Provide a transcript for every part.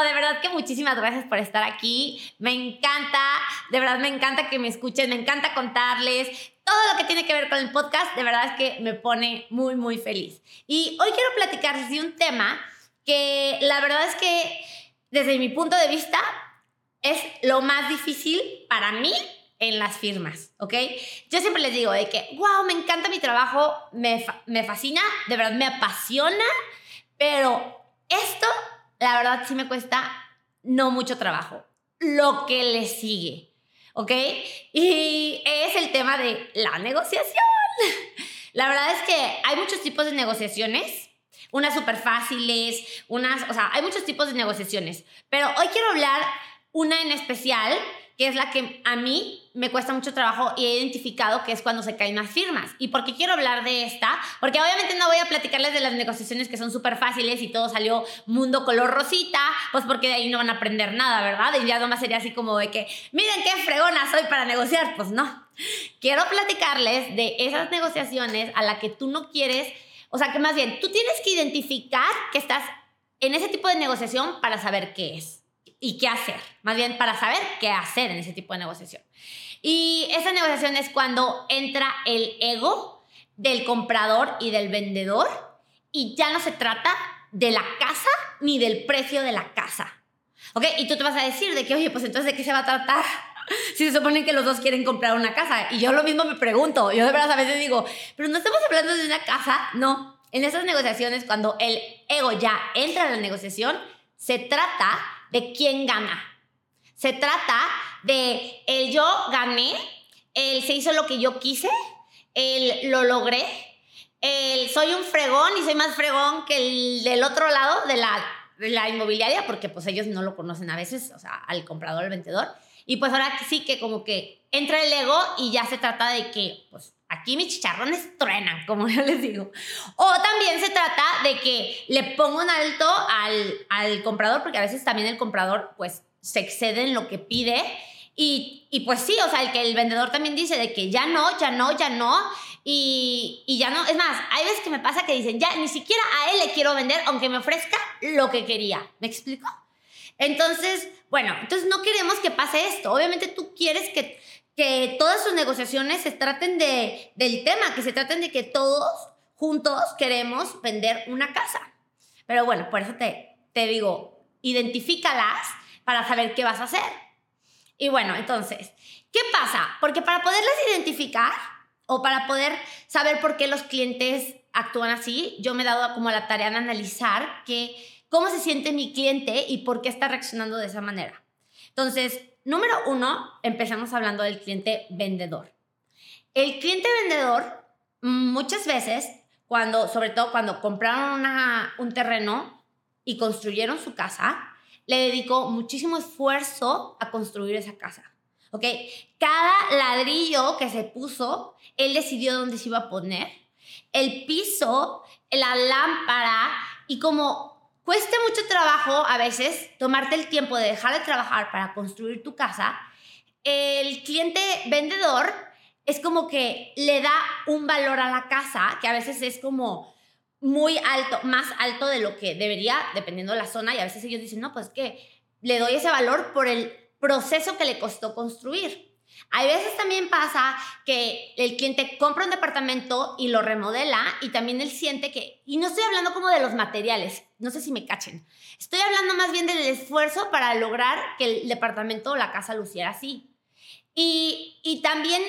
de verdad que muchísimas gracias por estar aquí. Me encanta, de verdad me encanta que me escuchen, me encanta contarles todo lo que tiene que ver con el podcast. De verdad es que me pone muy, muy feliz. Y hoy quiero platicarles de un tema que la verdad es que desde mi punto de vista es lo más difícil para mí en las firmas, ¿ok? Yo siempre les digo de que, wow, me encanta mi trabajo, me, me fascina, de verdad me apasiona, pero esto, la verdad, sí me cuesta no mucho trabajo. Lo que le sigue, ¿ok? Y es el tema de la negociación. La verdad es que hay muchos tipos de negociaciones, unas súper fáciles, unas, o sea, hay muchos tipos de negociaciones, pero hoy quiero hablar una en especial que es la que a mí me cuesta mucho trabajo y he identificado que es cuando se caen las firmas. ¿Y por qué quiero hablar de esta? Porque obviamente no voy a platicarles de las negociaciones que son súper fáciles y todo salió mundo color rosita, pues porque de ahí no van a aprender nada, ¿verdad? Y ya nomás sería así como de que, miren qué fregona soy para negociar. Pues no. Quiero platicarles de esas negociaciones a la que tú no quieres, o sea, que más bien tú tienes que identificar que estás en ese tipo de negociación para saber qué es y qué hacer, más bien para saber qué hacer en ese tipo de negociación. Y esa negociación es cuando entra el ego del comprador y del vendedor y ya no se trata de la casa ni del precio de la casa. ¿Ok? Y tú te vas a decir de que, oye, pues entonces de qué se va a tratar si se supone que los dos quieren comprar una casa. Y yo lo mismo me pregunto, yo de verdad a veces digo, pero no estamos hablando de una casa, no. En esas negociaciones, cuando el ego ya entra en la negociación, se trata de quién gana. Se trata de el yo gané, el se hizo lo que yo quise, el lo logré, el soy un fregón y soy más fregón que el del otro lado de la, de la inmobiliaria, porque pues ellos no lo conocen a veces, o sea, al comprador, al vendedor. Y pues ahora sí que como que entra el ego y ya se trata de que, pues, aquí mis chicharrones truenan, como yo les digo. O también se trata de que le pongo un alto al, al comprador, porque a veces también el comprador, pues, se excede en lo que pide. Y, y, pues sí, o sea, el que el vendedor también dice de que ya no, ya no, ya no. Y, y ya no. Es más, hay veces que me pasa que dicen, ya ni siquiera a él le quiero vender, aunque me ofrezca lo que quería. ¿Me explico? Entonces, bueno, entonces no queremos que pase esto. Obviamente tú quieres que que todas sus negociaciones se traten de, del tema, que se traten de que todos juntos queremos vender una casa. Pero bueno, por eso te, te digo, identifícalas para saber qué vas a hacer. Y bueno, entonces, ¿qué pasa? Porque para poderlas identificar o para poder saber por qué los clientes actúan así, yo me he dado como la tarea de analizar que, cómo se siente mi cliente y por qué está reaccionando de esa manera. Entonces, Número uno, empezamos hablando del cliente vendedor. El cliente vendedor, muchas veces, cuando, sobre todo cuando compraron un terreno y construyeron su casa, le dedicó muchísimo esfuerzo a construir esa casa. ¿Ok? Cada ladrillo que se puso, él decidió dónde se iba a poner. El piso, la lámpara y como cuesta mucho trabajo a veces tomarte el tiempo de dejar de trabajar para construir tu casa, el cliente vendedor es como que le da un valor a la casa que a veces es como muy alto, más alto de lo que debería, dependiendo de la zona, y a veces ellos dicen, no, pues que le doy ese valor por el proceso que le costó construir. Hay veces también pasa que el cliente compra un departamento y lo remodela y también él siente que, y no estoy hablando como de los materiales, no sé si me cachen, estoy hablando más bien del esfuerzo para lograr que el departamento o la casa luciera así. Y, y también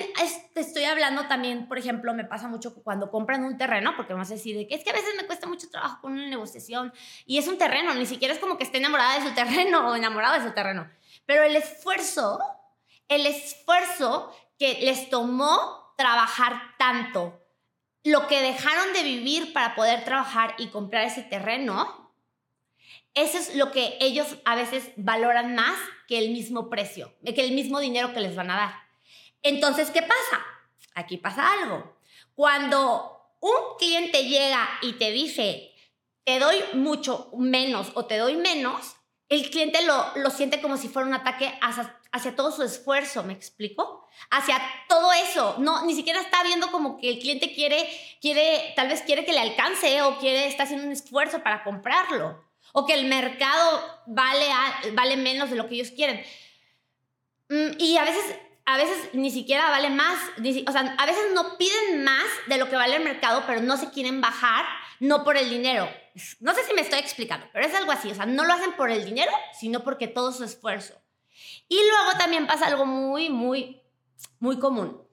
estoy hablando también, por ejemplo, me pasa mucho cuando compran un terreno, porque vamos a decir de que es que a veces me cuesta mucho trabajo con una negociación y es un terreno, ni siquiera es como que esté enamorada de su terreno o enamorado de su terreno, pero el esfuerzo el esfuerzo que les tomó trabajar tanto, lo que dejaron de vivir para poder trabajar y comprar ese terreno, eso es lo que ellos a veces valoran más que el mismo precio, que el mismo dinero que les van a dar. Entonces, ¿qué pasa? Aquí pasa algo. Cuando un cliente llega y te dice, te doy mucho menos o te doy menos, el cliente lo, lo siente como si fuera un ataque hacia, todo su esfuerzo, ¿me explico? Hacia todo eso. No, ni siquiera está viendo como que el cliente quiere, quiere, tal vez quiere que le alcance o quiere, está haciendo un esfuerzo para comprarlo. o que el mercado vale, vale menos de lo que ellos quieren. Mm, y a veces, a veces ni siquiera vale más, o sea, a veces no piden más de lo que vale el mercado, pero no se quieren bajar, no por el dinero. No sé si me estoy explicando, pero es algo así, o sea, no lo hacen por el dinero, sino porque todo su esfuerzo. Y luego también pasa algo muy, muy, muy común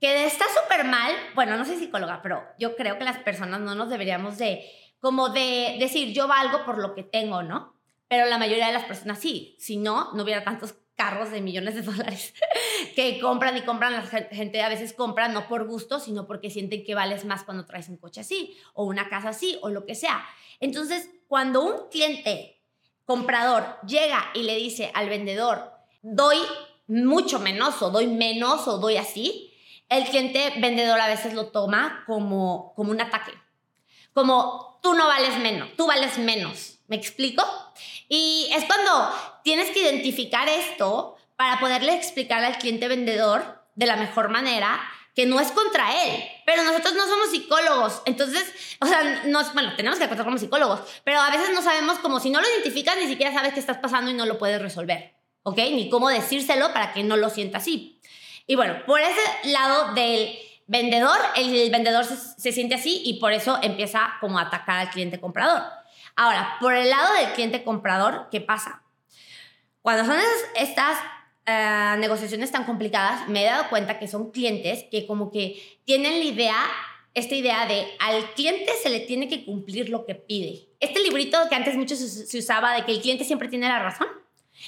que está súper mal, bueno, no soy psicóloga, pero yo creo que las personas no nos deberíamos de, como de decir, yo valgo por lo que tengo, ¿no? Pero la mayoría de las personas sí, si no, no hubiera tantos carros de millones de dólares que compran y compran, la gente a veces compra no por gusto, sino porque sienten que vales más cuando traes un coche así, o una casa así, o lo que sea. Entonces, cuando un cliente comprador llega y le dice al vendedor, doy mucho menos, o doy menos, o doy así, el cliente vendedor a veces lo toma como, como un ataque. Como tú no vales menos, tú vales menos. ¿Me explico? Y es cuando tienes que identificar esto para poderle explicar al cliente vendedor de la mejor manera que no es contra él, pero nosotros no somos psicólogos, entonces, o sea, bueno, tenemos que actuar como psicólogos, pero a veces no sabemos como si no lo identificas, ni siquiera sabes qué estás pasando y no lo puedes resolver, ¿ok? Ni cómo decírselo para que no lo sienta así. Y bueno, por ese lado del vendedor, el vendedor se, siente así y por eso empieza como a atacar al cliente comprador. Ahora, por el lado del cliente comprador, ¿qué pasa? Cuando son estas eh, negociaciones tan complicadas, me he dado cuenta que son clientes que como que tienen la idea, esta idea de al cliente se le tiene que cumplir lo que pide. Este librito que antes mucho se, se usaba de que el cliente siempre tiene la razón.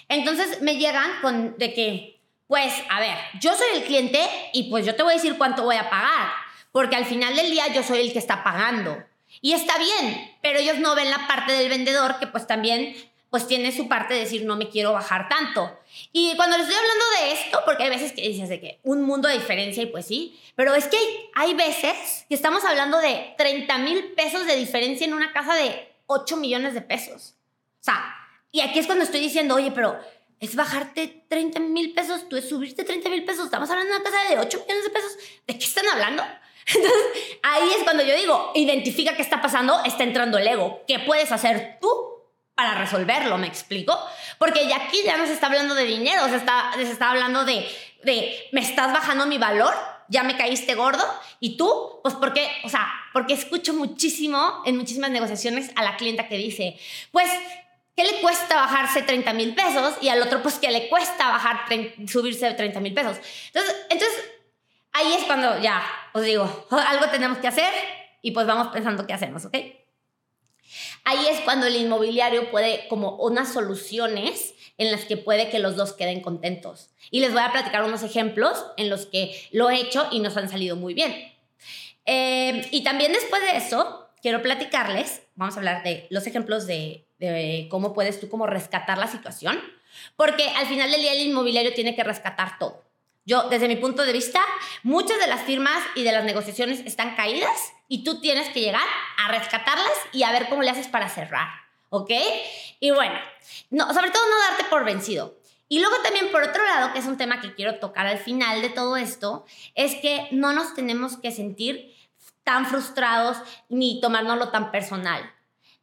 Entonces me llegan con de que pues, a ver, yo soy el cliente y pues yo te voy a decir cuánto voy a pagar, porque al final del día yo soy el que está pagando. Y está bien, pero ellos no ven la parte del vendedor que pues también pues tiene su parte de decir no me quiero bajar tanto. Y cuando les estoy hablando de esto, porque hay veces que dices de que un mundo de diferencia y pues sí, pero es que hay, hay veces que estamos hablando de 30 mil pesos de diferencia en una casa de 8 millones de pesos. O sea, y aquí es cuando estoy diciendo, oye, pero es bajarte 30 mil pesos, tú es subirte 30 mil pesos. Estamos hablando de una casa de 8 millones de pesos. ¿De qué están hablando? Entonces, ahí es cuando yo digo, identifica qué está pasando, está entrando el ego. ¿Qué puedes hacer tú para resolverlo? ¿Me explico? Porque ya aquí ya no se está hablando de dinero, se está, se está hablando de, de, me estás bajando mi valor, ya me caíste gordo. Y tú, pues porque, o sea, porque escucho muchísimo en muchísimas negociaciones a la clienta que dice, pues ¿Qué le cuesta bajarse 30 mil pesos? Y al otro, pues, ¿qué le cuesta subirse de 30 mil pesos? Entonces, entonces, ahí es cuando ya os digo, algo tenemos que hacer y pues vamos pensando qué hacemos, ¿ok? Ahí es cuando el inmobiliario puede, como unas soluciones en las que puede que los dos queden contentos. Y les voy a platicar unos ejemplos en los que lo he hecho y nos han salido muy bien. Eh, y también después de eso, quiero platicarles, vamos a hablar de los ejemplos de cómo puedes tú como rescatar la situación, porque al final del día el inmobiliario tiene que rescatar todo. Yo, desde mi punto de vista, muchas de las firmas y de las negociaciones están caídas y tú tienes que llegar a rescatarlas y a ver cómo le haces para cerrar, ¿ok? Y bueno, no, sobre todo no darte por vencido. Y luego también por otro lado, que es un tema que quiero tocar al final de todo esto, es que no nos tenemos que sentir tan frustrados ni tomárnoslo tan personal,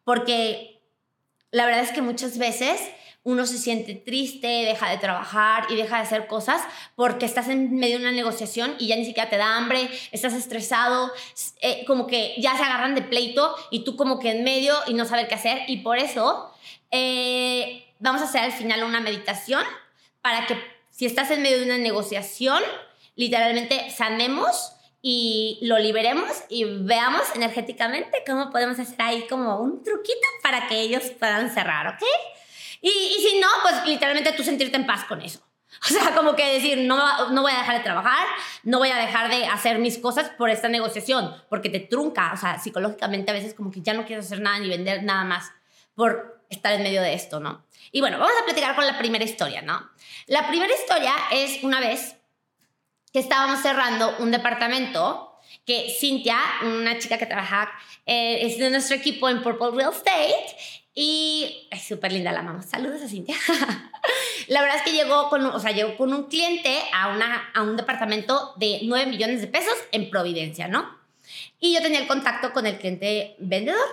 porque la verdad es que muchas veces uno se siente triste, deja de trabajar y deja de hacer cosas porque estás en medio de una negociación y ya ni siquiera te da hambre, estás estresado, eh, como que ya se agarran de pleito y tú como que en medio y no sabes qué hacer. Y por eso eh, vamos a hacer al final una meditación para que si estás en medio de una negociación, literalmente sanemos y lo liberemos y veamos energéticamente cómo podemos hacer ahí como un truquito para que ellos puedan cerrar, ¿ok? Y, y si no, pues literalmente tú sentirte en paz con eso. O sea, como que decir, no, no voy a dejar de trabajar, no voy a dejar de hacer mis cosas por esta negociación, porque te trunca, o sea, psicológicamente a veces como que ya no quieres hacer nada ni vender nada más por estar en medio de esto, ¿no? Y bueno, vamos a platicar con la primera historia, ¿no? La primera historia es una vez que estábamos cerrando un departamento que Cintia, una chica que trabaja, eh, es de nuestro equipo en Purple Real Estate y es súper linda la mamá. Saludos a Cintia. la verdad es que llegó con, o sea, llegó con un cliente a, una, a un departamento de 9 millones de pesos en Providencia, ¿no? Y yo tenía el contacto con el cliente vendedor.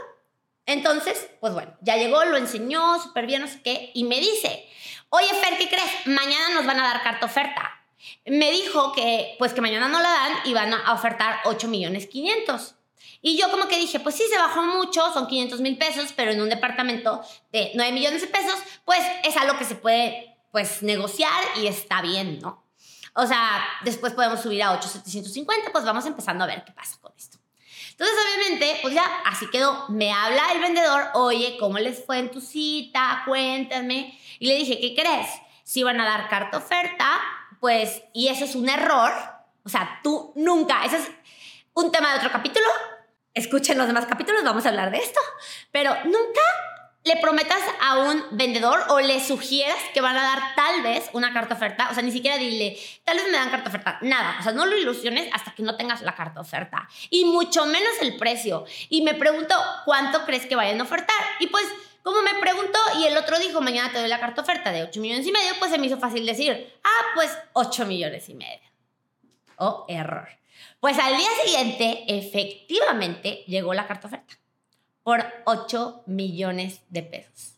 Entonces, pues bueno, ya llegó, lo enseñó súper bien, no sé qué, y me dice, oye Fer, ¿qué crees? Mañana nos van a dar carta oferta. Me dijo que, pues que mañana no la dan y van a ofertar 8 millones 500. Y yo como que dije, pues sí, se bajó mucho, son 500 mil pesos, pero en un departamento de 9 millones de pesos, pues es algo que se puede, pues, negociar y está bien, ¿no? O sea, después podemos subir a 8,750, pues vamos empezando a ver qué pasa con esto. Entonces, obviamente, pues ya así quedó. Me habla el vendedor, oye, ¿cómo les fue en tu cita? Cuéntame. Y le dije, ¿qué crees? Si van a dar carta oferta, pues, y eso es un error. O sea, tú nunca, ese es un tema de otro capítulo. Escuchen los demás capítulos, vamos a hablar de esto. Pero nunca le prometas a un vendedor o le sugieras que van a dar tal vez una carta oferta, o sea, ni siquiera dile, tal vez me dan carta oferta, nada, o sea, no lo ilusiones hasta que no tengas la carta oferta y mucho menos el precio. Y me pregunto, ¿cuánto crees que vayan a ofertar? Y pues, como me preguntó y el otro dijo, mañana te doy la carta oferta de 8 millones y medio, pues se me hizo fácil decir, ah, pues 8 millones y medio. Oh, error. Pues al día siguiente, efectivamente, llegó la carta oferta por 8 millones de pesos.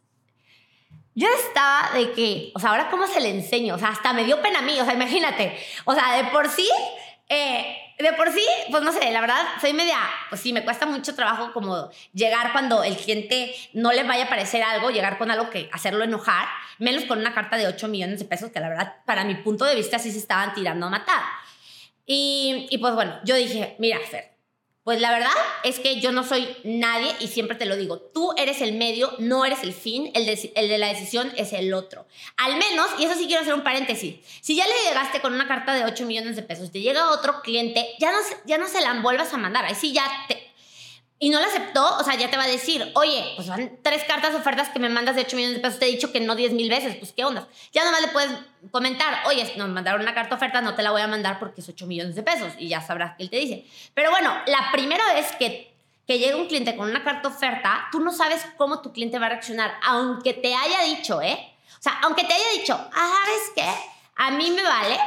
Yo estaba de que, o sea, ahora cómo se le enseño, o sea, hasta me dio pena a mí, o sea, imagínate, o sea, de por sí, eh, de por sí, pues no sé, la verdad, soy media, pues sí, me cuesta mucho trabajo como llegar cuando el cliente no le vaya a parecer algo, llegar con algo que hacerlo enojar, menos con una carta de 8 millones de pesos que la verdad, para mi punto de vista, sí se estaban tirando a matar. Y, y pues bueno, yo dije, mira, Fer, pues la verdad es que yo no soy nadie y siempre te lo digo, tú eres el medio, no eres el fin, el de, la decisión es el otro. Al menos, y eso sí quiero hacer un paréntesis, si ya le llegaste con una carta de 8 millones de pesos, te llega otro cliente, ya no, ya no se la vuelvas a mandar, ahí sí ya te, y no la aceptó, o sea, ya te va a decir, oye, pues van tres cartas ofertas que me mandas de 8 millones de pesos, te he dicho que no 10 mil veces, pues qué onda. Ya nomás le puedes comentar, oye, no, me mandaron una carta oferta, no te la voy a mandar porque es 8 millones de pesos y ya sabrás que él te dice. Pero bueno, la primera vez que, que llega un cliente con una carta oferta, tú no sabes cómo tu cliente va a reaccionar, aunque te haya dicho, ¿eh? O sea, aunque te haya dicho, ah, ¿sabes qué? A mí me vale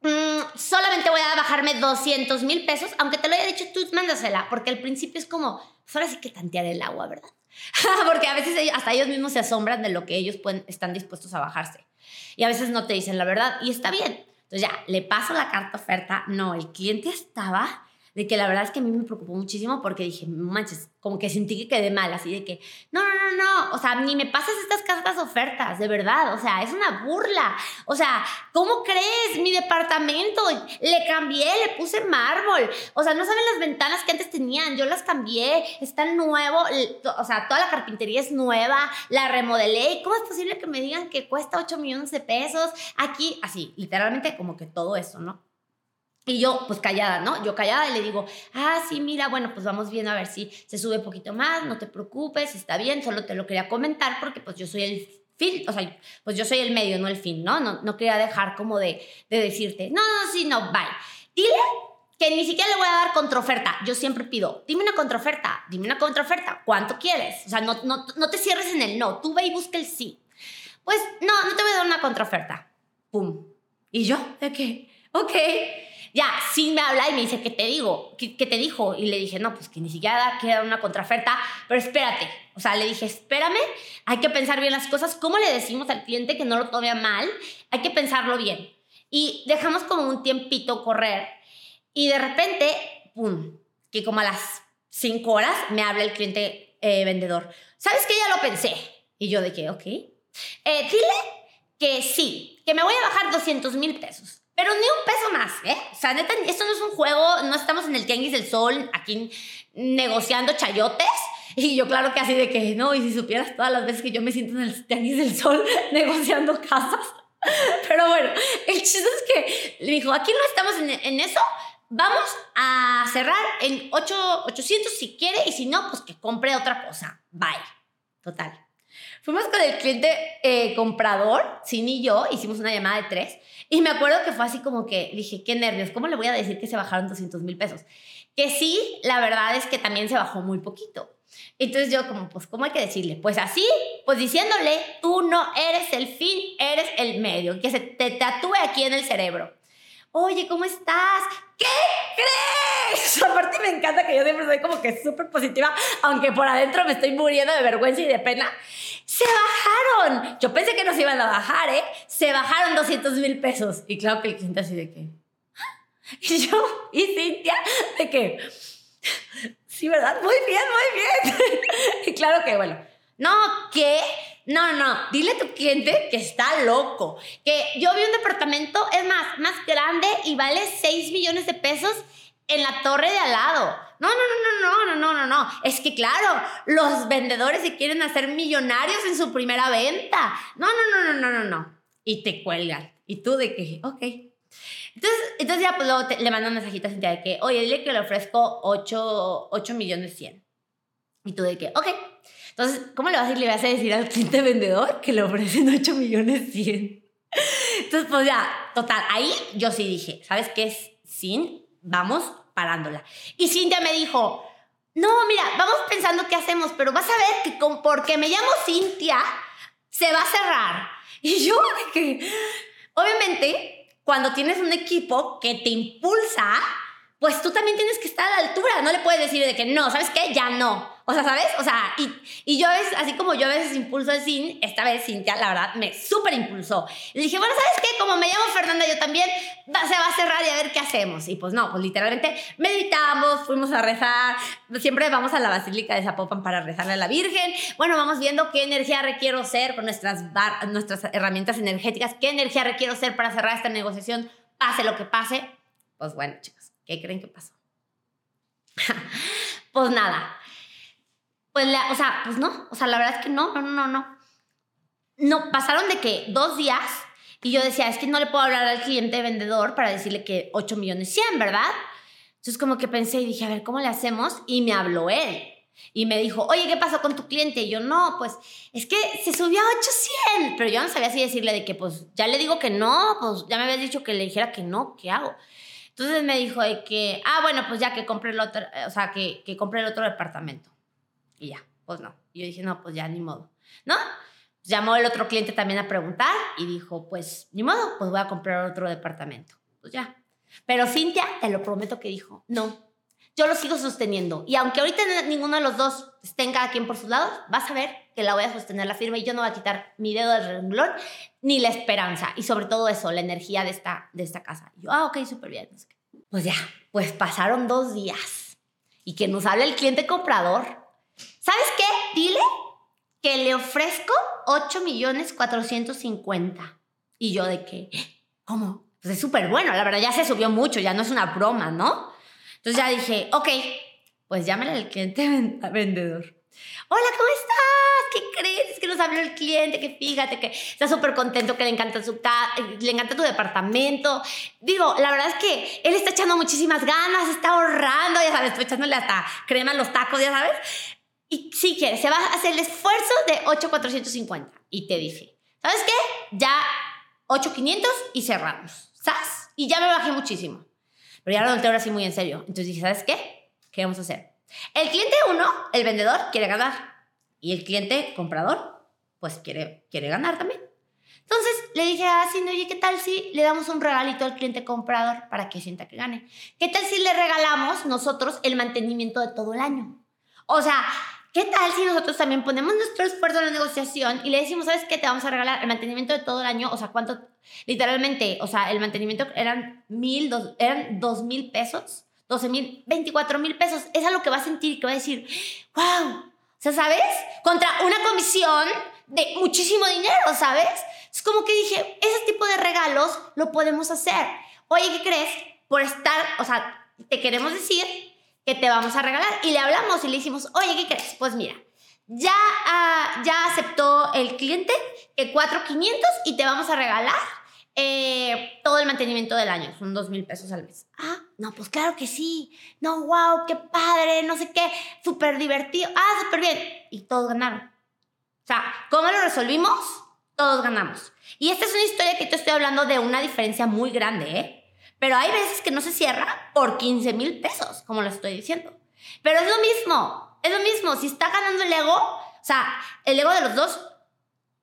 Mm, solamente voy a bajarme 200 mil pesos, aunque te lo haya dicho tú, mándasela, porque al principio es como, pues ahora sí que tantear el agua, ¿verdad? porque a veces hasta ellos mismos se asombran de lo que ellos pueden, están dispuestos a bajarse. Y a veces no te dicen la verdad y está bien. Entonces ya, le paso la carta oferta. No, el cliente estaba de que la verdad es que a mí me preocupó muchísimo porque dije, manches, como que sentí que quedé mal, así de que, no, no, no, no, o sea, ni me pasas estas cartas ofertas, de verdad, o sea, es una burla, o sea, ¿cómo crees? Mi departamento, le cambié, le puse mármol, o sea, no saben las ventanas que antes tenían, yo las cambié, está nuevo, o sea, toda la carpintería es nueva, la remodelé, ¿cómo es posible que me digan que cuesta 8 millones de pesos? Aquí, así, literalmente como que todo eso, ¿no? Y yo, pues callada, ¿no? Yo callada y le digo, ah, sí, mira, bueno, pues vamos viendo a ver si se sube un poquito más, no te preocupes, está bien, solo te lo quería comentar porque pues yo soy el fin, o sea, pues yo soy el medio, no el fin, ¿no? No, no quería dejar como de, de decirte, no, no, sí, no, bye. Dile que ni siquiera le voy a dar contraoferta. Yo siempre pido, dime una contraoferta, dime una contraoferta, ¿cuánto quieres? O sea, no, no, no te cierres en el no, tú ve y busca el sí. Pues no, no te voy a dar una contraoferta. Pum. ¿Y yo? ¿De qué? Ok. Ya, sí me habla y me dice, ¿qué te digo? ¿Qué, te dijo? Y le dije, no, pues que ni siquiera quiere dar una contraoferta, pero espérate. O sea, le dije, espérame, hay que pensar bien las cosas. ¿Cómo le decimos al cliente que no lo tome mal? Hay que pensarlo bien. Y dejamos como un tiempito correr y de repente, ¡pum! Que como a las cinco horas me habla el cliente eh, vendedor. ¿Sabes que ya lo pensé? Y yo de que, ok. Eh, dile que sí, que me voy a bajar 200 mil pesos pero ni un peso más, ¿eh? O sea, neta, esto no es un juego, no estamos en el Tianguis del Sol aquí negociando chayotes. Y yo, claro que así de que no, y si supieras todas las veces que yo me siento en el Tianguis del Sol negociando casas. Pero bueno, el chiste es que le dijo, aquí no estamos en, en eso, vamos a cerrar en 8, 800 si quiere, y si no, pues que compre otra cosa. Bye. Total. Fuimos con el cliente eh, comprador, Sin y yo, hicimos una llamada de tres. Y me acuerdo que fue así como que dije, qué nervios, ¿cómo le voy a decir que se bajaron 200 mil pesos? Que sí, la verdad es que también se bajó muy poquito. Entonces yo como, pues, ¿cómo hay que decirle? Pues así, pues diciéndole, tú no eres el fin, eres el medio, que se te tatúe aquí en el cerebro. Oye, ¿cómo estás? ¿Qué crees? Aparte me encanta que yo siempre soy como que súper positiva, aunque por adentro me estoy muriendo de vergüenza y de pena. Se bajaron. Yo pensé que nos iban a bajar, ¿eh? Se bajaron 200 mil pesos. Y claro que el cliente así de que... Y yo y Cintia de que... Sí, ¿verdad? Muy bien, muy bien. y claro que, bueno, no, ¿qué? No, no, dile a tu cliente que está loco. Que yo vi un departamento, es más, más grande y vale 6 millones de pesos en la torre de al lado. No, no, no, no, no, no, no, no. Es que claro, los vendedores se quieren hacer millonarios en su primera venta. No, no, no, no, no, no, no. Y te cuelgan. Y tú de que, ok. Entonces, entonces ya pues luego le mando un mensajito a Cintia de que, oye, dile que le ofrezco 8, 8 millones 100. Y tú de que, ok. Entonces, ¿cómo le vas a decir, le vas a decir al cliente vendedor que le ofrecen 8 millones 100? Entonces, pues ya, total, ahí yo sí dije, ¿sabes qué es? Sin, vamos parándola. Y Cintia me dijo, no, mira, vamos pensando qué hacemos, pero vas a ver que con, porque me llamo Cintia, se va a cerrar. Y yo que, obviamente, cuando tienes un equipo que te impulsa, pues tú también tienes que estar a la altura. No le puedes decir de que no, ¿sabes qué? Ya no. O sea, ¿sabes? O sea, y, y yo es así como yo a veces impulso el sin, esta vez Cintia, la verdad, me súper impulsó. Y dije, bueno, ¿sabes qué? Como me llamo Fernanda, yo también, se va a cerrar y a ver qué hacemos. Y pues no, pues literalmente meditamos, fuimos a rezar, siempre vamos a la Basílica de Zapopan para rezarle a la Virgen. Bueno, vamos viendo qué energía requiero ser con nuestras, nuestras herramientas energéticas, qué energía requiero ser para cerrar esta negociación, pase lo que pase. Pues bueno, chicos, ¿qué creen que pasó? pues nada, pues, o sea, pues no, o sea, la verdad es que no, no, no, no. No, pasaron de que dos días y yo decía, es que no le puedo hablar al cliente vendedor para decirle que 8 millones 100, ¿verdad? Entonces como que pensé y dije, a ver, ¿cómo le hacemos? Y me habló él. Y me dijo, oye, ¿qué pasó con tu cliente? Y yo, no, pues es que se subió a 800. Pero yo no sabía así decirle de que, pues ya le digo que no, pues ya me habías dicho que le dijera que no, ¿qué hago? Entonces me dijo de que, ah, bueno, pues ya que compre el otro, o sea, que, que compre el otro departamento. Y ya, pues no. Y yo dije, no, pues ya, ni modo. ¿No? Llamó el otro cliente también a preguntar y dijo, pues ni modo, pues voy a comprar otro departamento. Pues ya. Pero Cintia, te lo prometo que dijo, no, yo lo sigo sosteniendo. Y aunque ahorita ninguno de los dos estén cada quien por sus lados, vas a ver que la voy a sostener la firma y yo no voy a quitar mi dedo del renglón ni la esperanza. Y sobre todo eso, la energía de esta, de esta casa. Y yo, ah, ok, súper bien. Pues ya, pues pasaron dos días. Y que nos habla el cliente comprador ¿Sabes qué? Dile que le ofrezco 8 millones 450. Y yo de que, ¿cómo? Pues es súper bueno, la verdad ya se subió mucho, ya no es una broma, ¿no? Entonces ya dije, ok, pues llámale al cliente vendedor. Hola, ¿cómo estás? ¿Qué crees? que nos habló el cliente, que fíjate que está súper contento, que le encanta, su le encanta tu departamento. Digo, la verdad es que él está echando muchísimas ganas, está ahorrando, ya sabes, estoy echándole hasta crema en los tacos, ya sabes. Y si quieres, se va a hacer el esfuerzo de 8,450. Y te dije, ¿sabes qué? Ya 8,500 y cerramos. ¿Sabes? Y ya me bajé muchísimo. Pero ya lo noté ahora sí muy en serio. Entonces dije, ¿sabes qué? ¿Qué vamos a hacer? El cliente uno, el vendedor, quiere ganar. Y el cliente comprador, pues quiere, quiere ganar también. Entonces le dije a Cindy, oye, ¿qué tal si le damos un regalito al cliente comprador para que sienta que gane? ¿Qué tal si le regalamos nosotros el mantenimiento de todo el año? O sea, ¿Qué tal si nosotros también ponemos nuestro esfuerzo en la negociación y le decimos, ¿sabes qué? Te vamos a regalar el mantenimiento de todo el año. O sea, ¿cuánto? Literalmente, o sea, el mantenimiento eran mil, dos, eran dos mil pesos, doce mil, veinticuatro mil pesos. Es lo que va a sentir y que va a decir, wow. O sea, ¿sabes? Contra una comisión de muchísimo dinero, ¿sabes? Es como que dije, ese tipo de regalos lo podemos hacer. Oye, ¿qué crees? Por estar, o sea, te queremos decir que te vamos a regalar. Y le hablamos y le dijimos, oye, ¿qué crees? Pues mira, ya, uh, ya aceptó el cliente que 4,500 y te vamos a regalar eh, todo el mantenimiento del año. Son 2 mil pesos al mes. Ah, no, pues claro que sí. No, wow, qué padre, no sé qué, súper divertido. Ah, súper bien. Y todos ganaron. O sea, ¿cómo lo resolvimos? Todos ganamos. Y esta es una historia que te estoy hablando de una diferencia muy grande, ¿eh? Pero hay veces que no se cierra por 15 mil pesos, como lo estoy diciendo. Pero es lo mismo, es lo mismo. Si está ganando el ego, o sea, el ego de los dos,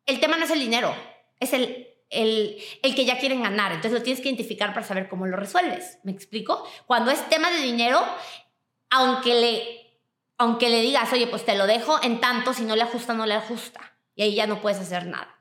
el tema no es el dinero, es el, el, el, que ya quieren ganar. Entonces lo tienes que identificar para saber cómo lo resuelves. ¿Me explico? Cuando es tema de dinero, aunque le, aunque le digas, oye, pues te lo dejo en tanto, si no le ajusta, no le ajusta. Y ahí ya no puedes hacer nada.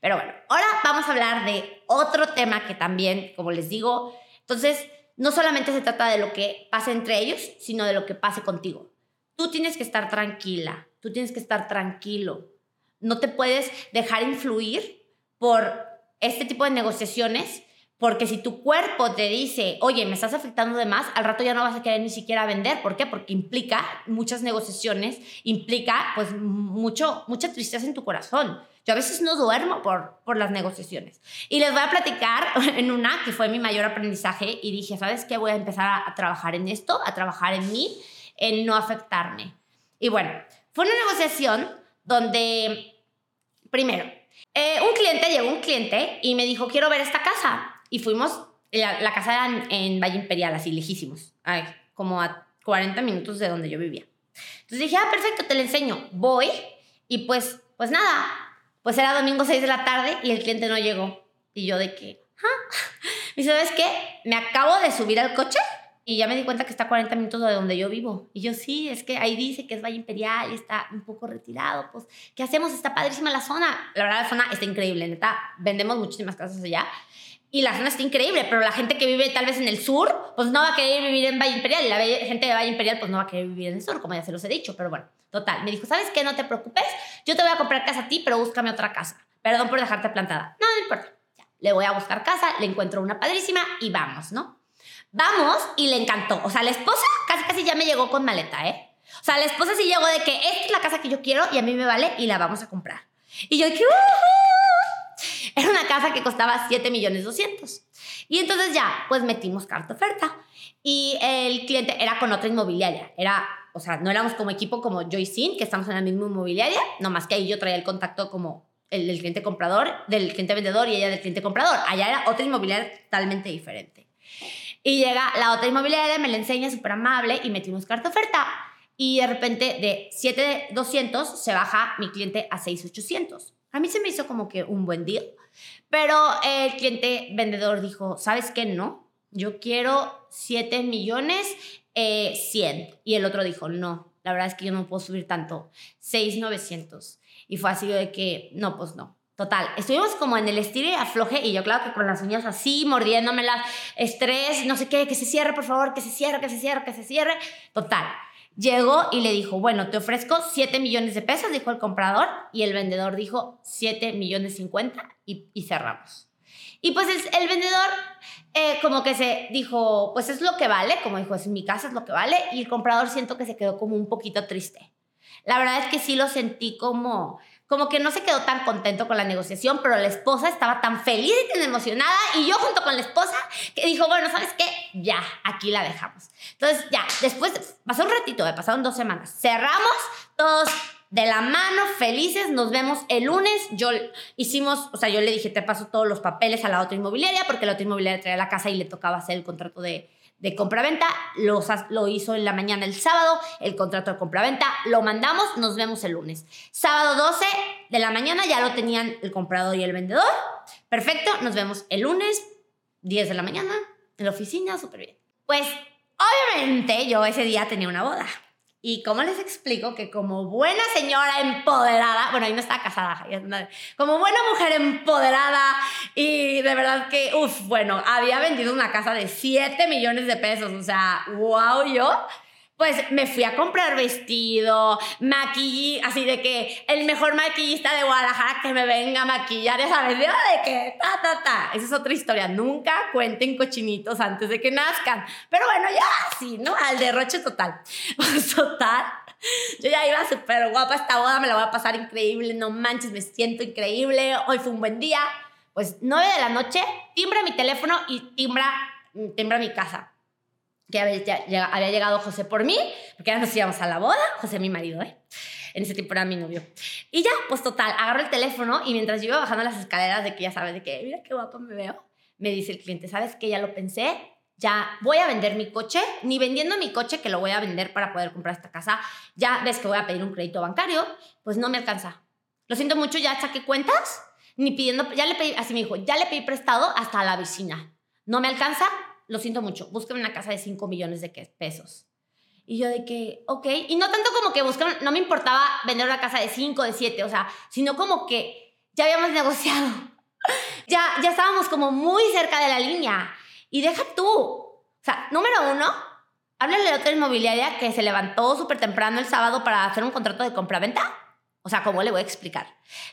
Pero bueno, ahora vamos a hablar de otro tema que también, como les digo, entonces no solamente se trata de lo que pase entre ellos, sino de lo que pase contigo. Tú tienes que estar tranquila, tú tienes que estar tranquilo. No te puedes dejar influir por este tipo de negociaciones, porque si tu cuerpo te dice, oye, me estás afectando de más, al rato ya no vas a querer ni siquiera vender. ¿Por qué? Porque implica muchas negociaciones, implica pues mucho, mucha tristeza en tu corazón. Yo a veces no duermo por, por las negociaciones. Y les voy a platicar en una que fue mi mayor aprendizaje y dije, ¿sabes qué? Voy a empezar a, a trabajar en esto, a trabajar en mí, en no afectarme. Y bueno, fue una negociación donde, primero, eh, un cliente, llegó un cliente y me dijo, quiero ver esta casa. Y fuimos, la, casa era en, Valle Imperial, así lejísimos, como a 40 minutos de donde yo vivía. Entonces dije, ah, perfecto, te la enseño. Voy y pues, pues nada, pues era domingo 6 de la tarde y el cliente no llegó. Y yo de que, ¿ah? Me dice, ¿sabes qué? Me acabo de subir al coche y ya me di cuenta que está a 40 minutos de donde yo vivo. Y yo, sí, es que ahí dice que es Valle Imperial y está un poco retirado. Pues, ¿qué hacemos? Está padrísima la zona. La verdad, la zona está increíble, neta. Vendemos muchísimas casas allá. Y la zona está increíble, pero la gente que vive tal vez en el sur, pues no va a querer vivir en Valle Imperial. Y la gente de Valle Imperial, pues no va a querer vivir en el sur, como ya se los he dicho. Pero bueno, total. Me dijo, ¿sabes qué? No te preocupes. Yo te voy a comprar casa a ti, pero búscame otra casa. Perdón por dejarte plantada. No, no importa. Ya. Le voy a buscar casa, le encuentro una padrísima y vamos, ¿no? Vamos y le encantó. O sea, la esposa casi casi ya me llegó con maleta, ¿eh? O sea, la esposa sí llegó de que esta es la casa que yo quiero y a mí me vale y la vamos a comprar. Y yo dije, era una casa que costaba 7 millones 200. Y entonces ya, pues metimos carta oferta. Y el cliente era con otra inmobiliaria. Era, o sea, no éramos como equipo como yo y Sin, que estamos en la misma inmobiliaria, nomás que ahí yo traía el contacto como el del cliente comprador, del cliente vendedor y ella del cliente comprador. Allá era otra inmobiliaria totalmente diferente. Y llega la otra inmobiliaria, me la enseña súper amable y metimos carta oferta. Y de repente de 7,200 se baja mi cliente a 6,800. A mí se me hizo como que un buen deal. Pero el cliente vendedor dijo, ¿sabes qué? No, yo quiero 7 millones eh, 100. Y el otro dijo, no, la verdad es que yo no puedo subir tanto, 6,900. Y fue así de que, no, pues no. Total, estuvimos como en el estilo y afloje y yo claro que con las uñas así, mordiéndomelas, estrés, no sé qué, que se cierre por favor, que se cierre, que se cierre, que se cierre. Total, llegó y le dijo, bueno, te ofrezco 7 millones de pesos, dijo el comprador, y el vendedor dijo 7 millones 50 y, y cerramos. Y pues el, vendedor eh, como que se dijo, pues es lo que vale, como dijo, es mi casa, es lo que vale, y el comprador siento que se quedó como un poquito triste. La verdad es que sí lo sentí como como que no se quedó tan contento con la negociación, pero la esposa estaba tan feliz y tan emocionada y yo junto con la esposa que dijo, bueno, ¿sabes qué? Ya, aquí la dejamos. Entonces ya, después pasó un ratito, pasaron dos semanas, cerramos todos de la mano, felices, nos vemos el lunes. Yo hicimos, o sea, yo le dije, te paso todos los papeles a la otra inmobiliaria, porque la otra inmobiliaria traía la casa y le tocaba hacer el contrato de, de compraventa, lo, lo hizo en la mañana el sábado, el contrato de compraventa, lo mandamos, nos vemos el lunes. Sábado 12 de la mañana ya lo tenían el comprador y el vendedor. Perfecto, nos vemos el lunes, 10 de la mañana, en la oficina, súper bien. Pues obviamente yo ese día tenía una boda. Y cómo les explico que como buena señora empoderada, bueno, ahí no estaba casada, como buena mujer empoderada y de verdad que, uff, bueno, había vendido una casa de 7 millones de pesos, o sea, wow, yo pues me fui a comprar vestido, maquillé, así de que el mejor maquillista de Guadalajara que me venga a maquillar, ya sabes, de que ta, ta, ta. Esa es otra historia. Nunca cuenten cochinitos antes de que nazcan. Pero bueno, ya sí, ¿no? Al derroche total. total. Yo ya iba súper guapa esta boda, me la voy a pasar increíble, no manches, me siento increíble, hoy fue un buen día. Pues 9 de la noche, timbra mi teléfono y timbra, timbra mi casa que había, llegado José por mí, porque ya nos íbamos a la boda, José mi marido, ¿eh? En ese tiempo era mi novio. Y ya, pues total, agarro el teléfono y mientras yo iba bajando las escaleras de que ya sabes, de que mira qué guapo me veo, me dice el cliente, ¿sabes qué? Ya lo pensé, ya voy a vender mi coche, ni vendiendo mi coche que lo voy a vender para poder comprar esta casa, ya ves que voy a pedir un crédito bancario, pues no me alcanza. Lo siento mucho, ya saqué cuentas, ni pidiendo, ya le pedí, así me dijo, ya le pedí prestado hasta la vecina. No me alcanza, lo siento mucho, búsqueme una casa de 5 millones de pesos. Y yo de que, ok, y no tanto como que buscaron, no me importaba vender una casa de 5, de 7, o sea, sino como que ya habíamos negociado. ya, ya estábamos como muy cerca de la línea. Y deja tú, o sea, número uno, háblale a otra inmobiliaria que se levantó súper temprano el sábado para hacer un contrato de compraventa. O sea, ¿cómo le voy a explicar?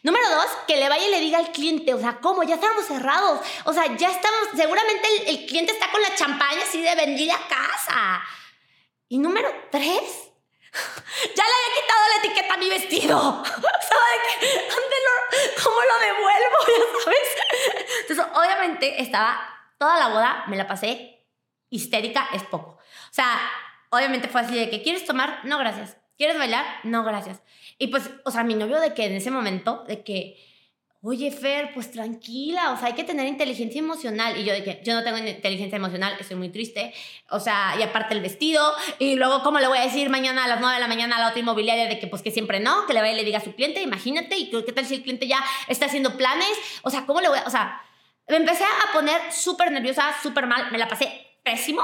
Número dos, que le vaya y le diga al cliente, o sea, ¿cómo? Ya estamos cerrados. O sea, ya estamos, seguramente el, cliente está con la champaña así de venir a casa. Y número tres, ya le había quitado la etiqueta a mi vestido. ¿Dónde lo, ¿Cómo lo devuelvo? ¿Ya sabes? Entonces, obviamente, estaba toda la boda, me la pasé histérica, es poco. O sea, obviamente fue así de que, ¿quieres tomar? No, gracias. ¿Quieres bailar? No, gracias. Y pues, o sea, mi novio de que en ese momento, de que, oye, Fer, pues tranquila, o sea, hay que tener inteligencia emocional. Y yo de que yo no tengo inteligencia emocional, estoy muy triste. O sea, y aparte el vestido. Y luego, ¿cómo le voy a decir mañana a las 9 de la mañana a la otra inmobiliaria de que, pues que siempre no, que le vaya y le diga a su cliente, imagínate, y qué tal si el cliente ya está haciendo planes? O sea, ¿cómo le voy a, o sea, me empecé a poner súper nerviosa, súper mal, me la pasé pésimo.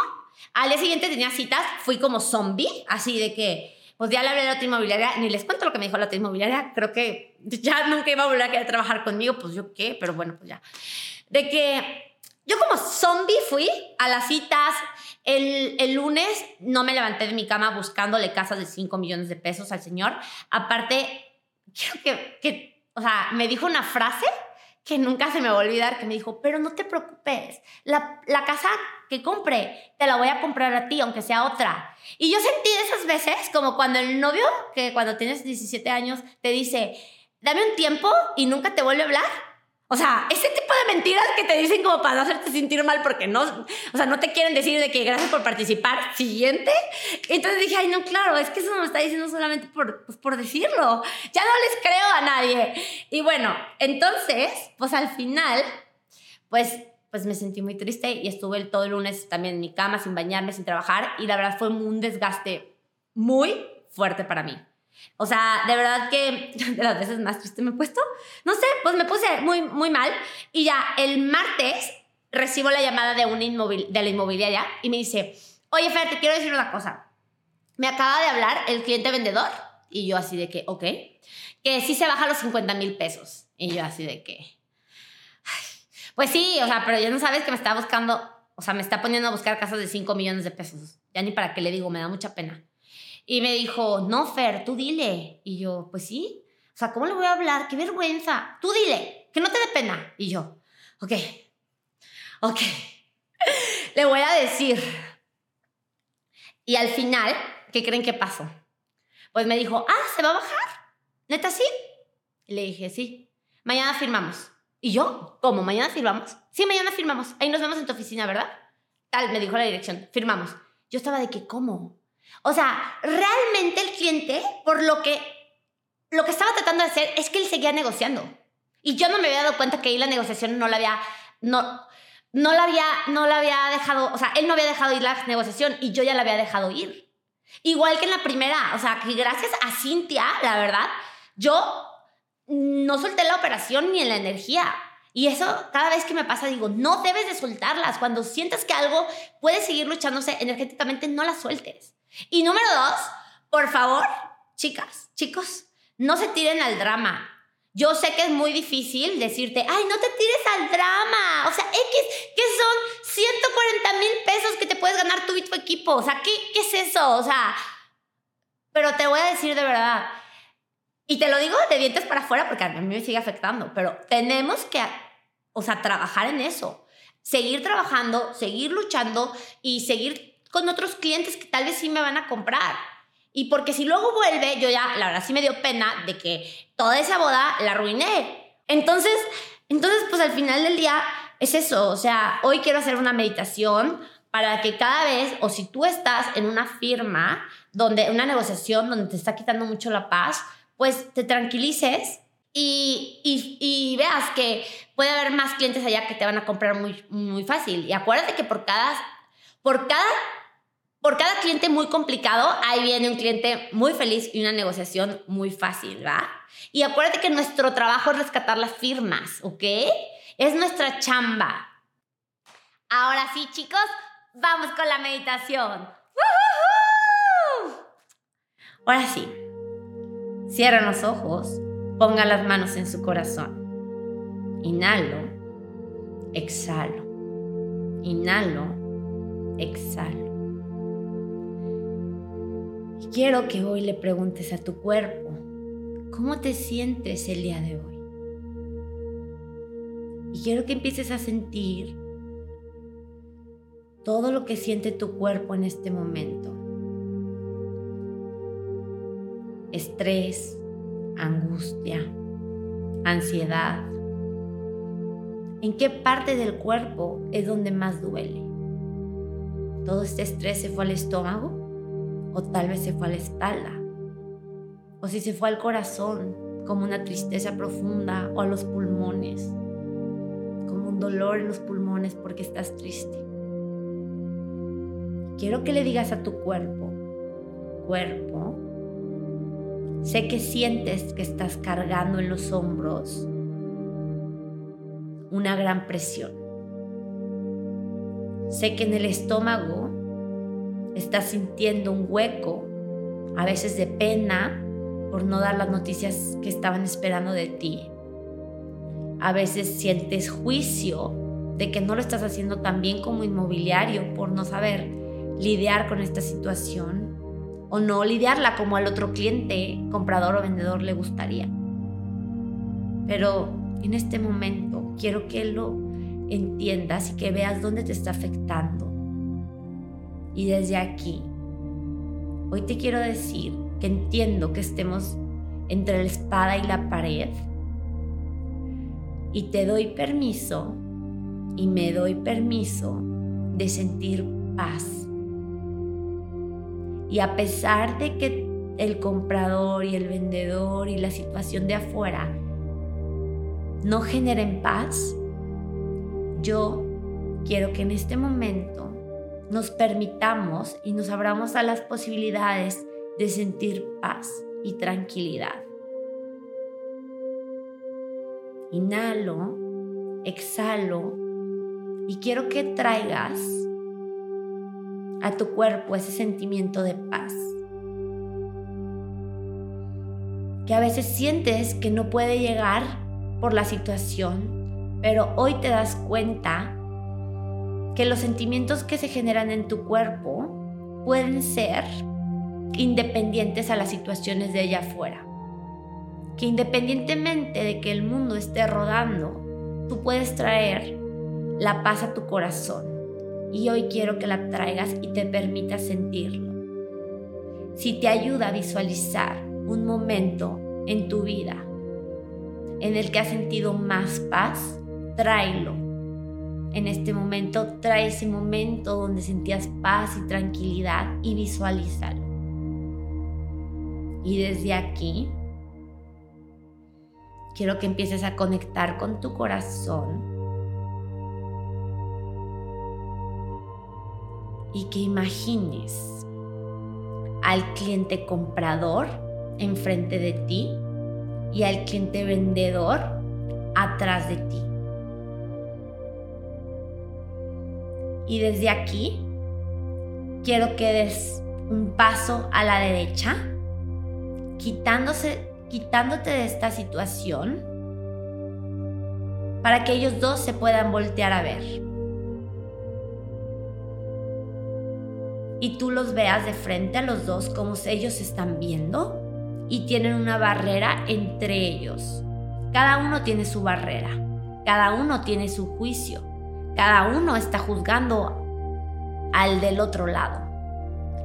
Al día siguiente tenía citas, fui como zombie, así de que pues ya le hablé a la otra inmobiliaria, ni les cuento lo que me dijo la otra inmobiliaria, creo que ya nunca iba a volver a querer trabajar conmigo, pues yo qué, pero bueno, pues ya. De que yo como zombie fui a las citas, el, el, lunes no me levanté de mi cama buscándole casas de 5 millones de pesos al señor. Aparte, quiero que, que, o sea, me dijo una frase que nunca se me va a olvidar, que me dijo, pero no te preocupes, la, la casa que compre, te la voy a comprar a ti, aunque sea otra. Y yo sentí esas veces como cuando el novio, que cuando tienes 17 años, te dice, dame un tiempo y nunca te vuelve a hablar. O sea, ese tipo de mentiras que te dicen como para no hacerte sentir mal porque no, o sea, no te quieren decir de que gracias por participar, siguiente. Entonces dije, ay, no, claro, es que eso me está diciendo solamente por, pues, por decirlo. Ya no les creo a nadie. Y bueno, entonces, pues al final, pues, pues me sentí muy triste y estuve todo el lunes también en mi cama sin bañarme, sin trabajar y la verdad fue un desgaste muy fuerte para mí. O sea, de verdad que de las veces más triste me he puesto. No sé, pues me puse muy, muy mal. Y ya el martes recibo la llamada de, una de la inmobiliaria y me dice, oye Fer, te quiero decir una cosa. Me acaba de hablar el cliente vendedor. Y yo así de que, ok. Que sí se baja los 50 mil pesos. Y yo así de que... pues sí, o sea, pero ya no sabes que me está buscando, o sea, me está poniendo a buscar casas de 5 millones de pesos. Ya ni para qué le digo, me da mucha pena. Y me dijo, no, Fer, tú dile. Y yo, pues sí. O sea, ¿cómo le voy a hablar? ¡Qué vergüenza! Tú dile, que no te dé pena. Y yo, ok, ok. le voy a decir. Y al final, ¿qué creen que pasó? Pues me dijo, ah, ¿se va a bajar? ¿Neta sí? Le dije, sí. Mañana firmamos. ¿Y yo? ¿Cómo? ¿Mañana firmamos? Sí, mañana firmamos. Ahí nos vemos en tu oficina, ¿verdad? Tal, me dijo la dirección. Firmamos. Yo estaba de que, ¿cómo? O sea, realmente el cliente, por lo que, lo que estaba tratando de hacer es que él seguía negociando. Y yo no me había dado cuenta que ahí la negociación no la había, no, no la había, no la había dejado, o sea, él no había dejado ir la negociación y yo ya la había dejado ir. Igual que en la primera, o sea, que gracias a Cintia, la verdad, yo no solté la operación ni en la energía. Y eso cada vez que me pasa digo, no debes de soltarlas. Cuando sientes que algo puede seguir luchándose energéticamente, no la sueltes. Y número dos, por favor, chicas, chicos, no se tiren al drama. Yo sé que es muy difícil decirte, ay, no te tires al drama. O sea, X, que son 140 mil pesos que te puedes ganar tú y tu equipo. O sea, ¿qué, ¿qué es eso? O sea, pero te voy a decir de verdad. Y te lo digo de dientes para afuera porque a mí me sigue afectando, pero tenemos que, o sea, trabajar en eso. Seguir trabajando, seguir luchando y seguir con otros clientes que tal vez sí me van a comprar. Y porque si luego vuelve, yo ya, la verdad sí me dio pena de que toda esa boda la arruiné. Entonces, entonces pues al final del día es eso, o sea, hoy quiero hacer una meditación para que cada vez, o si tú estás en una firma, donde una negociación donde te está quitando mucho la paz, pues te tranquilices y, y, y, veas que puede haber más clientes allá que te van a comprar muy, muy fácil. Y acuérdate que por cada, por cada por cada cliente muy complicado, ahí viene un cliente muy feliz y una negociación muy fácil, ¿va? Y acuérdate que nuestro trabajo es rescatar las firmas, ¿ok? Es nuestra chamba. Ahora sí, chicos, vamos con la meditación. Ahora sí, cierran los ojos, pongan las manos en su corazón. Inhalo, exhalo. Inhalo, exhalo. Y quiero que hoy le preguntes a tu cuerpo, ¿cómo te sientes el día de hoy? Y quiero que empieces a sentir todo lo que siente tu cuerpo en este momento. Estrés, angustia, ansiedad. ¿En qué parte del cuerpo es donde más duele? ¿Todo este estrés se fue al estómago? ¿O tal vez se fue a la espalda? ¿O si se fue al corazón, como una tristeza profunda, o a los pulmones, como un dolor en los pulmones porque estás triste? Quiero que le digas a tu cuerpo, cuerpo, sé que sientes que estás cargando en los hombros una gran presión. Sé que en el estómago estás sintiendo un hueco, a veces de pena por no dar las noticias que estaban esperando de ti. A veces sientes juicio de que no lo estás haciendo tan bien como inmobiliario por no saber lidiar con esta situación o no lidiarla como al otro cliente, comprador o vendedor le gustaría. Pero en este momento quiero que lo entiendas y que veas dónde te está afectando. Y desde aquí, hoy te quiero decir que entiendo que estemos entre la espada y la pared. Y te doy permiso y me doy permiso de sentir paz y a pesar de que el comprador y el vendedor y la situación de afuera no generen paz, yo quiero que en este momento nos permitamos y nos abramos a las posibilidades de sentir paz y tranquilidad. Inhalo, exhalo y quiero que traigas a tu cuerpo ese sentimiento de paz. Que a veces sientes que no puede llegar por la situación, pero hoy te das cuenta que los sentimientos que se generan en tu cuerpo pueden ser independientes a las situaciones de allá afuera. Que independientemente de que el mundo esté rodando, tú puedes traer la paz a tu corazón y hoy quiero que la traigas y te permita sentirlo. Si te ayuda a visualizar un momento en tu vida en el que has sentido más paz, tráelo. En este momento, trae ese momento donde sentías paz y tranquilidad y visualízalo. Y desde aquí, quiero que empieces a conectar con tu corazón y que imagines al cliente comprador enfrente de ti y al cliente vendedor atrás de ti. Y desde aquí quiero que des un paso a la derecha, quitándose, quitándote de esta situación para que ellos dos se puedan voltear a ver. y tú los veas de frente a los dos como ellos están viendo y tienen una barrera entre ellos. Cada uno tiene su barrera, cada uno tiene su juicio, cada uno está juzgando al del otro lado.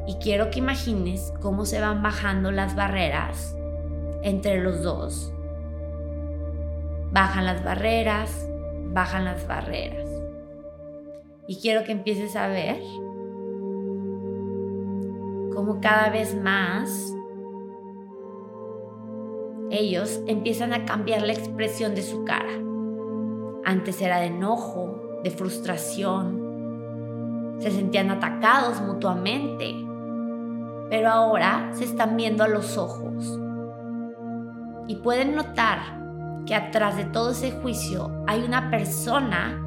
Y quiero que imagines cómo se van bajando las barreras entre los dos. Bajan las barreras, bajan las barreras. Y quiero que empieces a ver como cada vez más ellos empiezan a cambiar la expresión de su cara. Antes era de enojo, de frustración, se sentían atacados mutuamente, pero ahora se están viendo a los ojos. Y pueden notar que atrás de todo ese juicio hay una persona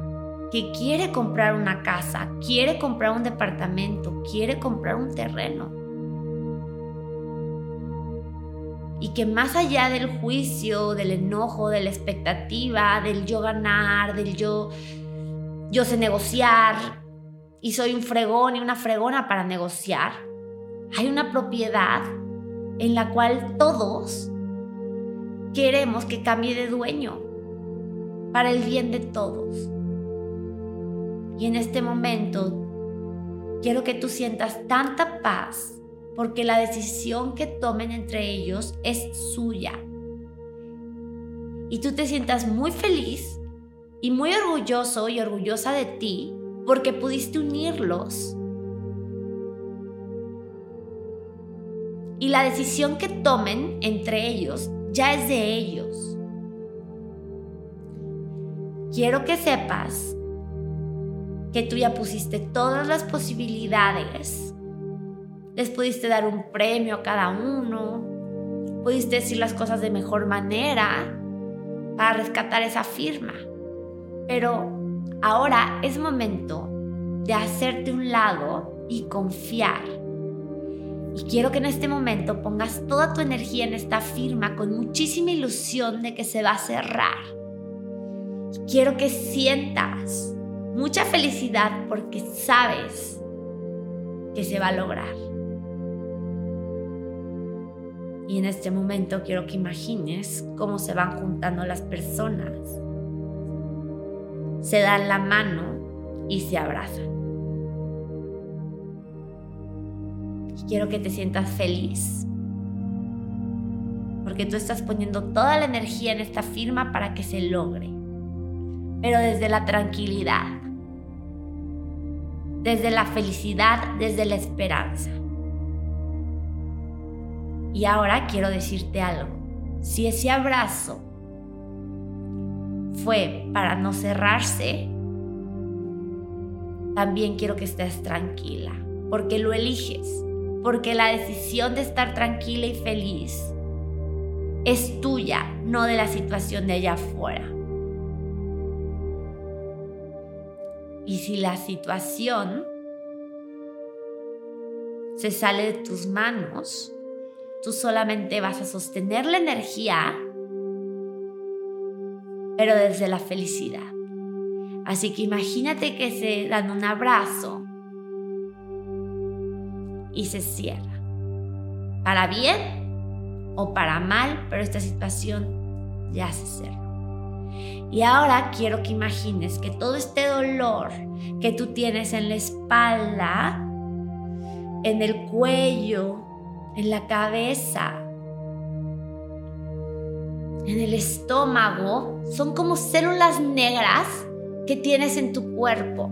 que quiere comprar una casa, quiere comprar un departamento, quiere comprar un terreno. Y que más allá del juicio, del enojo, de la expectativa, del yo ganar, del yo, yo sé negociar y soy un fregón y una fregona para negociar, hay una propiedad en la cual todos queremos que cambie de dueño para el bien de todos. Y en este momento quiero que tú sientas tanta paz porque la decisión que tomen entre ellos es suya. Y tú te sientas muy feliz y muy orgulloso y orgullosa de ti porque pudiste unirlos. Y la decisión que tomen entre ellos ya es de ellos. Quiero que sepas que tú ya pusiste todas las posibilidades. Les pudiste dar un premio a cada uno. Pudiste decir las cosas de mejor manera para rescatar esa firma. Pero ahora es momento de hacerte un lado y confiar. Y quiero que en este momento pongas toda tu energía en esta firma con muchísima ilusión de que se va a cerrar. Y quiero que sientas mucha felicidad porque sabes que se va a lograr. Y en este momento quiero que imagines cómo se van juntando las personas. Se dan la mano y se abrazan. Y quiero que te sientas feliz. Porque tú estás poniendo toda la energía en esta firma para que se logre. Pero desde la tranquilidad desde la felicidad, desde la esperanza. Y ahora quiero decirte algo. Si ese abrazo fue para no cerrarse, también quiero que estés tranquila, porque lo eliges, porque la decisión de estar tranquila y feliz es tuya, no de la situación de allá afuera. Y si la situación se sale de tus manos, tú solamente vas a sostener la energía, pero desde la felicidad. Así que imagínate que se dan un abrazo y se cierra. Para bien o para mal, pero esta situación ya se cerró. Y ahora quiero que imagines que todo este dolor que tú tienes en la espalda, en el cuello, en la cabeza, en el estómago, son como células negras que tienes en tu cuerpo.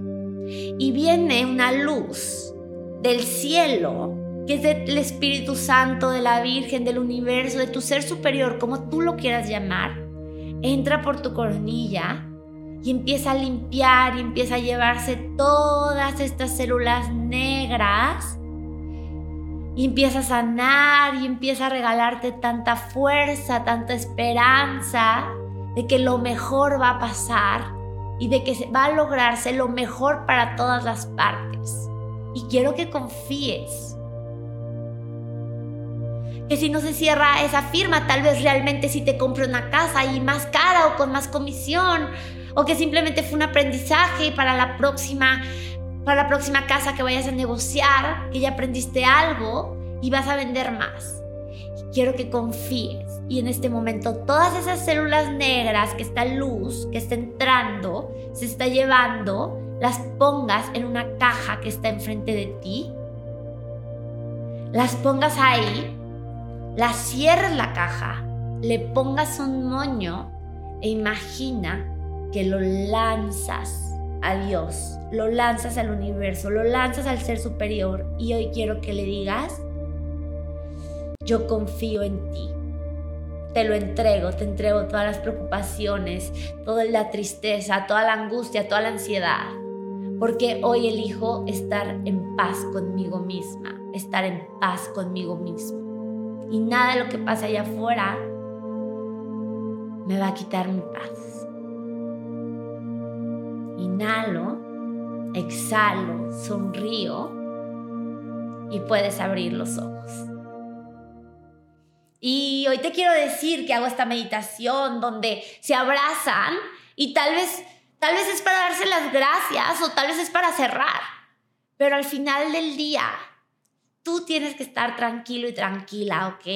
Y viene una luz del cielo, que es del Espíritu Santo, de la Virgen, del universo, de tu ser superior, como tú lo quieras llamar entra por tu coronilla y empieza a limpiar y empieza a llevarse todas estas células negras y empieza a sanar y empieza a regalarte tanta fuerza, tanta esperanza de que lo mejor va a pasar y de que va a lograrse lo mejor para todas las partes. Y quiero que confíes que si no se cierra esa firma, tal vez realmente sí te compre una casa y más cara o con más comisión, o que simplemente fue un aprendizaje para la próxima para la próxima casa que vayas a negociar, que ya aprendiste algo y vas a vender más. quiero que confíes y en este momento todas esas células negras que esta luz que está entrando, se está llevando, las pongas en una caja que está enfrente de ti. Las pongas ahí la cierres la caja, le pongas un moño e imagina que lo lanzas a Dios, lo lanzas al universo, lo lanzas al ser superior y hoy quiero que le digas, yo confío en ti. Te lo entrego, te entrego todas las preocupaciones, toda la tristeza, toda la angustia, toda la ansiedad porque hoy elijo estar en paz conmigo misma, estar en paz conmigo mismo. Y nada de lo que pasa allá afuera me va a quitar mi paz. Inhalo, exhalo, sonrío y puedes abrir los ojos. Y hoy te quiero decir que hago esta meditación donde se abrazan y tal vez Tal vez es para darse las gracias o tal vez es para cerrar. Pero al final del día, tú tienes que estar tranquilo y tranquila, ¿ok?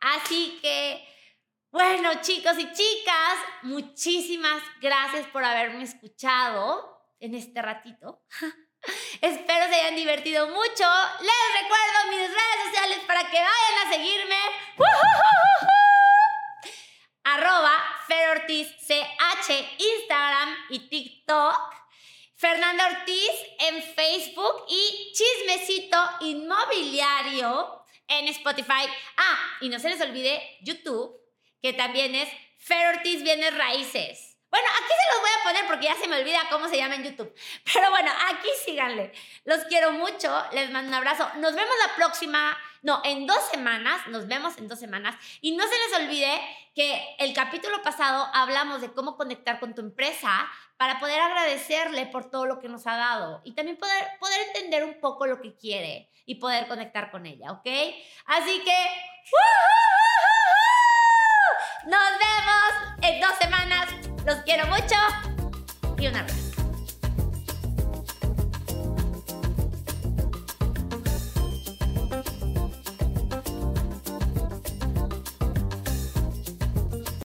Así que, bueno, chicos y chicas, muchísimas gracias por haberme escuchado en este ratito. Espero se hayan divertido mucho. Les recuerdo mis redes sociales para que vayan a seguirme. Arroba Fer Ortiz CH, Instagram y TikTok. Fernanda Ortiz en Facebook y Chismecito Inmobiliario en Spotify. Ah, y no se les olvide YouTube, que también es Fer Ortiz Bienes Raíces. Bueno, aquí se los voy a poner porque ya se me olvida cómo se llama en YouTube. Pero bueno, aquí síganle. Los quiero mucho. Les mando un abrazo. Nos vemos la próxima. No, en dos semanas. Nos vemos en dos semanas. Y no se les olvide que el capítulo pasado hablamos de cómo conectar con tu empresa para poder agradecerle por todo lo que nos ha dado y también poder, entender un poco lo que quiere y poder conectar con ella, ¿ok? Así que... Nos vemos en dos semanas. Los quiero mucho y un abrazo.